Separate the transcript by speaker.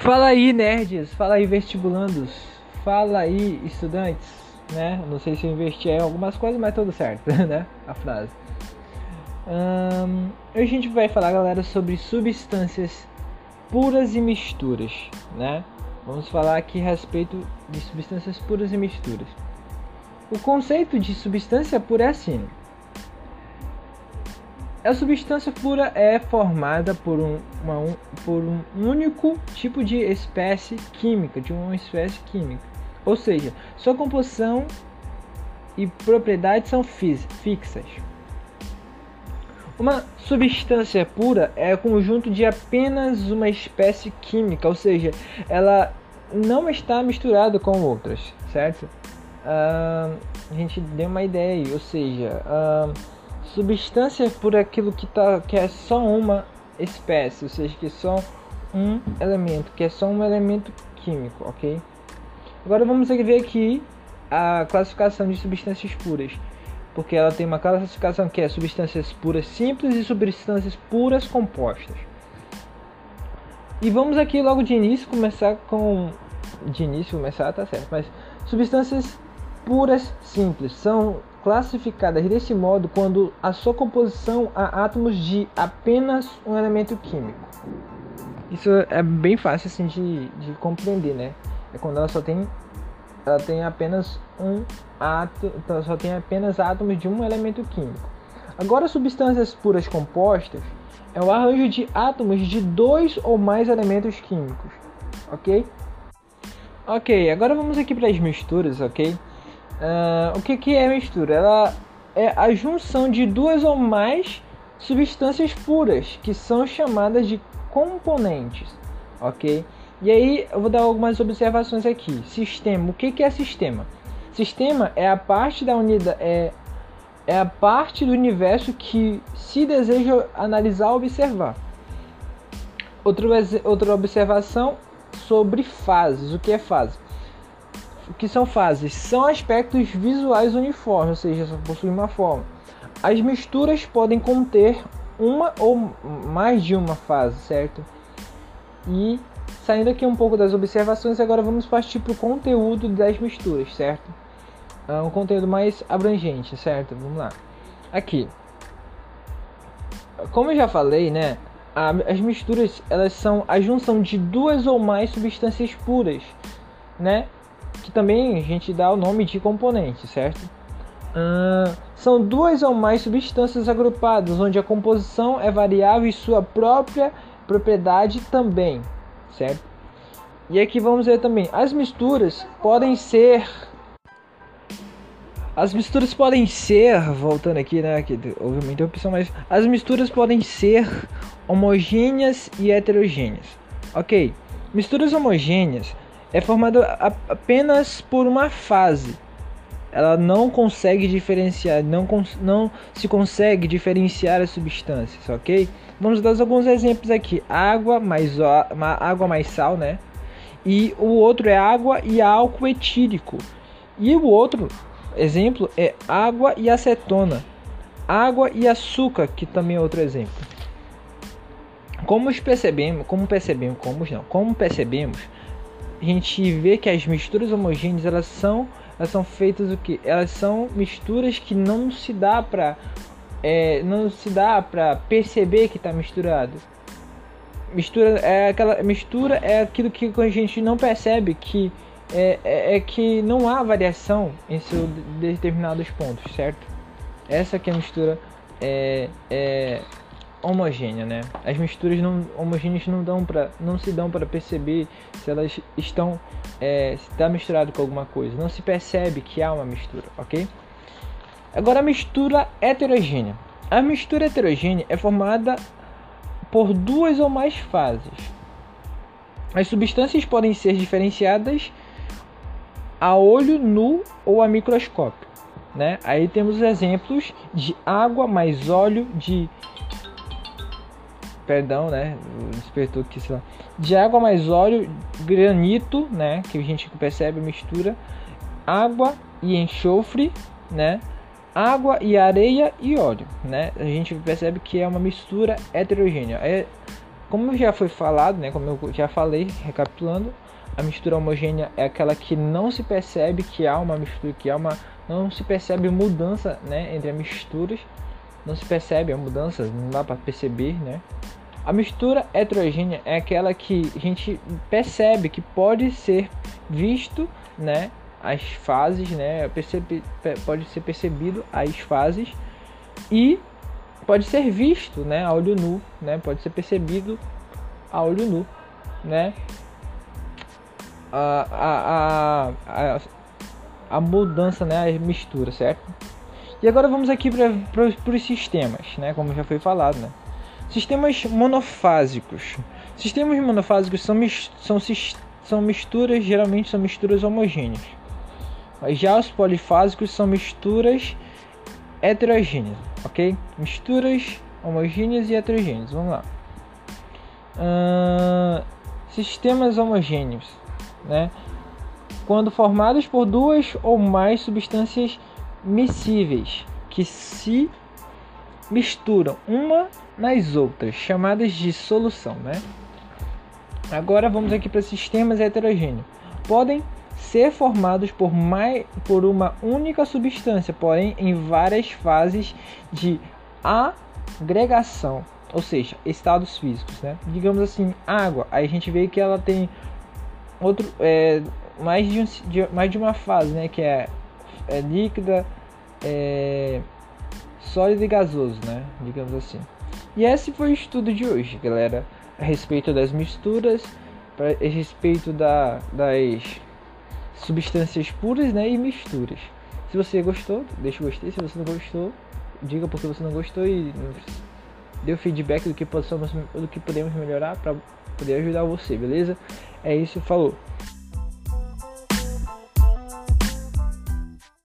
Speaker 1: Fala aí, nerds, fala aí, vestibulandos, fala aí, estudantes, né? Não sei se eu investi em algumas coisas, mas tudo certo, né? A frase. Um, hoje a gente vai falar, galera, sobre substâncias puras e misturas, né? Vamos falar aqui a respeito de substâncias puras e misturas. O conceito de substância pura é assim: a substância pura é formada por um, uma, um, por um único tipo de espécie química, de uma espécie química. Ou seja, sua composição e propriedades são fixas. Uma substância pura é conjunto de apenas uma espécie química, ou seja, ela não está misturada com outras, certo? Uh, a gente deu uma ideia aí, ou seja, uh, substância por aquilo que, tá, que é só uma espécie, ou seja, que é só um elemento, que é só um elemento químico, ok? Agora vamos ver aqui a classificação de substâncias puras, porque ela tem uma classificação que é substâncias puras simples e substâncias puras compostas. E vamos aqui logo de início começar com de início começar tá certo, mas substâncias puras simples são classificadas desse modo quando a sua composição há átomos de apenas um elemento químico. Isso é bem fácil assim de, de compreender, né? É quando ela só tem ela tem apenas um átomo, então só tem apenas átomos de um elemento químico. Agora substâncias puras compostas é o arranjo de átomos de dois ou mais elementos químicos, ok? Ok, agora vamos aqui para as misturas, ok? Uh, o que, que é mistura? Ela é a junção de duas ou mais substâncias puras, que são chamadas de componentes, ok? E aí eu vou dar algumas observações aqui. Sistema, o que, que é sistema? Sistema é a parte da unidade, é, é a parte do universo que se deseja analisar, observar. Outra, outra observação sobre fases. O que é fase? O que são fases? São aspectos visuais uniformes, ou seja, só possuem uma forma. As misturas podem conter uma ou mais de uma fase, certo? E saindo aqui um pouco das observações, agora vamos partir para o conteúdo das misturas, certo? É um conteúdo mais abrangente, certo? Vamos lá. Aqui. Como eu já falei, né? as misturas elas são a junção de duas ou mais substâncias puras, né? Também a gente dá o nome de componente, certo? Uh, são duas ou mais substâncias agrupadas, onde a composição é variável e sua própria propriedade também, certo? E aqui vamos ver também, as misturas podem ser as misturas podem ser, voltando aqui, né, que houve uma interrupção, mas as misturas podem ser homogêneas e heterogêneas. OK? Misturas homogêneas é formada apenas por uma fase. Ela não consegue diferenciar, não, não se consegue diferenciar as substâncias, ok? Vamos dar alguns exemplos aqui: água mais água mais sal, né? E o outro é água e álcool etílico. E o outro exemplo é água e acetona, água e açúcar, que também é outro exemplo. Como percebemos, como percebemos, como não, como percebemos, a gente vê que as misturas homogêneas elas são elas são feitas o que elas são misturas que não se dá para é, não se dá para perceber que está misturado. Mistura é aquela mistura é aquilo que a gente não percebe que é, é, é que não há variação em seus determinados pontos certo? Essa que é a mistura é, é homogênea, né? As misturas não homogêneas não dão para não se dão para perceber se elas estão é, se está misturado com alguma coisa. Não se percebe que há uma mistura, ok? Agora a mistura heterogênea. A mistura heterogênea é formada por duas ou mais fases. As substâncias podem ser diferenciadas a olho nu ou a microscópio. Né? Aí temos exemplos de água mais óleo de perdão, né? Despertou aqui, sei lá. De água mais óleo, granito, né? Que a gente percebe mistura. Água e enxofre, né? Água e areia e óleo, né? A gente percebe que é uma mistura heterogênea. É, como já foi falado, né, como eu já falei, recapitulando, a mistura homogênea é aquela que não se percebe que há uma mistura, que há uma não se percebe mudança, né, entre as misturas, não se percebe a mudança, não dá para perceber, né? A mistura heterogênea é aquela que a gente percebe que pode ser visto, né, as fases, né, pode ser percebido as fases e pode ser visto, né, a olho nu, né, pode ser percebido a olho nu, né, a, a, a, a mudança, né, a mistura, certo? E agora vamos aqui para os sistemas, né, como já foi falado, né. Sistemas monofásicos. Sistemas monofásicos são, são, são misturas, geralmente são misturas homogêneas. Já os polifásicos são misturas heterogêneas, ok? Misturas homogêneas e heterogêneas. Vamos lá. Uh, sistemas homogêneos, né? Quando formados por duas ou mais substâncias miscíveis que se misturam uma nas outras, chamadas de solução, né? Agora vamos aqui para sistemas heterogêneos. Podem ser formados por, mais, por uma única substância, porém em várias fases de agregação, ou seja, estados físicos, né? Digamos assim, água. Aí a gente vê que ela tem outro, é, mais, de, um, de, mais de uma fase, né? Que é, é líquida, é, sólido e gasoso, né? Digamos assim. E esse foi o estudo de hoje, galera, a respeito das misturas, a respeito da, das substâncias puras né, e misturas. Se você gostou, deixa o gostei. Se você não gostou, diga porque você não gostou e dê o feedback do que, possamos, do que podemos melhorar para poder ajudar você, beleza? É isso, falou.